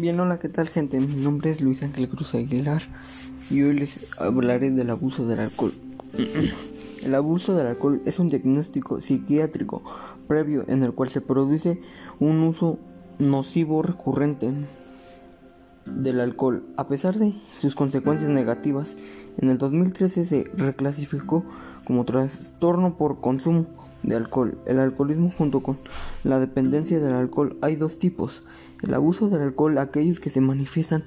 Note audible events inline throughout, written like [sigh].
Bien, hola, ¿qué tal gente? Mi nombre es Luis Ángel Cruz Aguilar y hoy les hablaré del abuso del alcohol. [clears throat] El abuso del alcohol es un diagnóstico psiquiátrico previo en el cual se produce un uso nocivo recurrente del alcohol. A pesar de sus consecuencias negativas, en el 2013 se reclasificó como trastorno por consumo de alcohol. El alcoholismo junto con la dependencia del alcohol hay dos tipos. El abuso del alcohol, aquellos que se manifiestan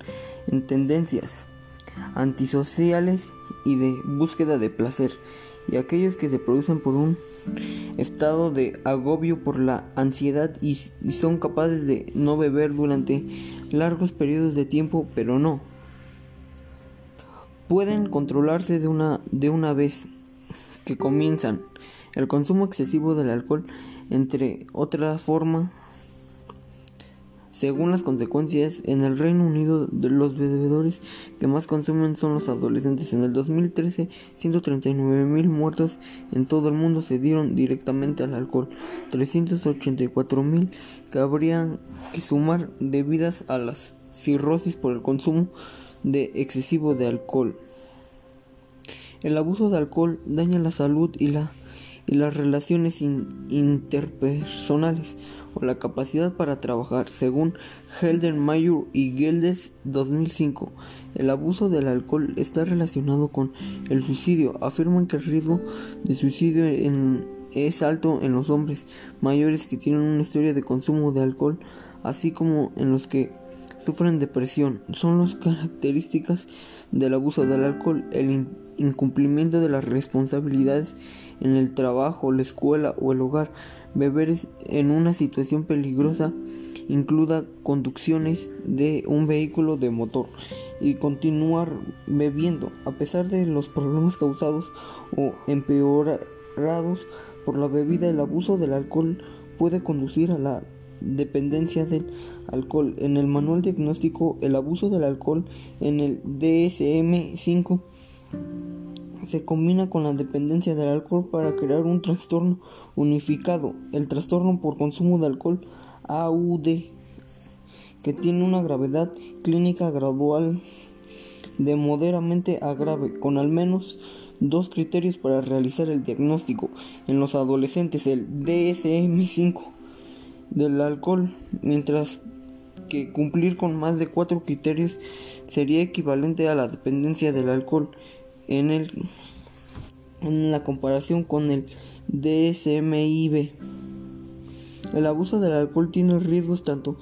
en tendencias antisociales y de búsqueda de placer, y aquellos que se producen por un estado de agobio por la ansiedad y, son capaces de no beber durante largos periodos de tiempo, pero no. Pueden controlarse de una, de una vez que comienzan el consumo excesivo del alcohol, entre otras formas, según las consecuencias, en el Reino Unido los bebedores que más consumen son los adolescentes. En el 2013, 139 mil muertos en todo el mundo se dieron directamente al alcohol, 384 mil que habrían que sumar debidas a las cirrosis por el consumo de excesivo de alcohol. El abuso de alcohol daña la salud y la y las relaciones interpersonales o la capacidad para trabajar, según Helder Mayer y Geldes 2005. El abuso del alcohol está relacionado con el suicidio. Afirman que el riesgo de suicidio es alto en los hombres mayores que tienen una historia de consumo de alcohol, así como en los que sufren depresión. Son las características del abuso del alcohol, el incumplimiento de las responsabilidades en el trabajo, la escuela o el hogar. Beber en una situación peligrosa includa conducciones de un vehículo de motor y continuar bebiendo a pesar de los problemas causados o empeorados por la bebida el abuso del alcohol puede conducir a la dependencia del alcohol. En el manual diagnóstico el abuso del alcohol en el DSM-5 se combina con la dependencia del alcohol para crear un trastorno unificado, el trastorno por consumo de alcohol AUD, que tiene una gravedad clínica gradual de moderadamente a grave, con al menos dos criterios para realizar el diagnóstico. En los adolescentes, el DSM-5 del alcohol, mientras que cumplir con más de cuatro criterios sería equivalente a la dependencia del alcohol en, el, en la comparación con el DSMIB. El abuso del alcohol tiene riesgos tanto,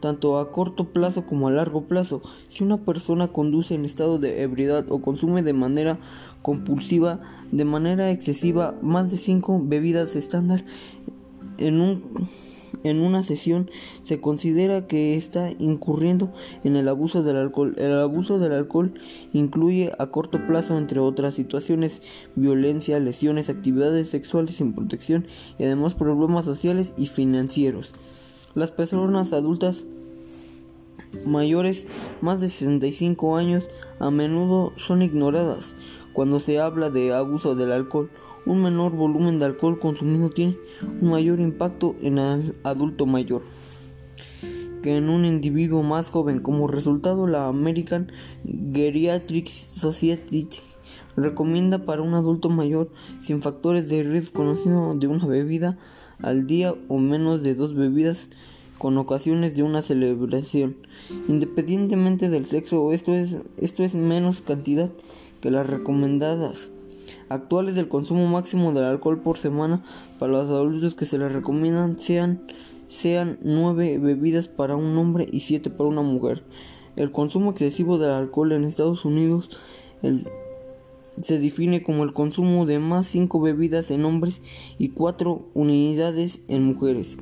tanto a corto plazo como a largo plazo. Si una persona conduce en estado de ebriedad o consume de manera compulsiva, de manera excesiva, más de 5 bebidas estándar en un en una sesión se considera que está incurriendo en el abuso del alcohol. El abuso del alcohol incluye a corto plazo, entre otras situaciones, violencia, lesiones, actividades sexuales sin protección y además problemas sociales y financieros. Las personas adultas mayores más de 65 años a menudo son ignoradas cuando se habla de abuso del alcohol un menor volumen de alcohol consumido tiene un mayor impacto en el adulto mayor que en un individuo más joven. Como resultado, la American Geriatric Society recomienda para un adulto mayor sin factores de riesgo conocido de una bebida al día o menos de dos bebidas con ocasiones de una celebración. Independientemente del sexo, esto es, esto es menos cantidad que las recomendadas actuales del consumo máximo del alcohol por semana para los adultos que se les recomiendan sean sean 9 bebidas para un hombre y 7 para una mujer. El consumo excesivo del alcohol en Estados Unidos se define como el consumo de más 5 bebidas en hombres y 4 unidades en mujeres.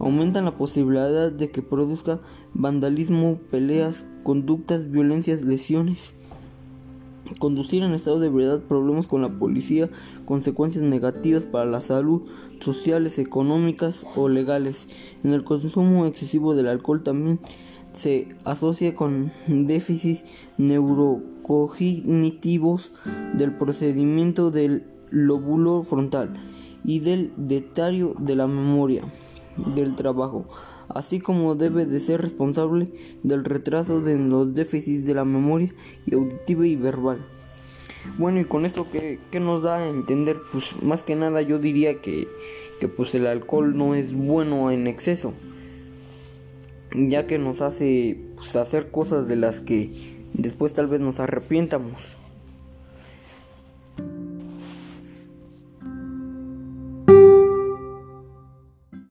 Aumentan la posibilidad de que produzca vandalismo, peleas, conductas, violencias, lesiones conducir en estado de ebriedad, problemas con la policía, consecuencias negativas para la salud, sociales, económicas o legales. En el consumo excesivo del alcohol también se asocia con déficits neurocognitivos del procedimiento del lóbulo frontal y del detario de la memoria del trabajo. Así como debe de ser responsable del retraso de los déficits de la memoria y auditiva y verbal. Bueno, y con esto que, nos da a entender, pues más que nada yo diría que, que pues el alcohol no es bueno en exceso, ya que nos hace pues, hacer cosas de las que después tal vez nos arrepientamos.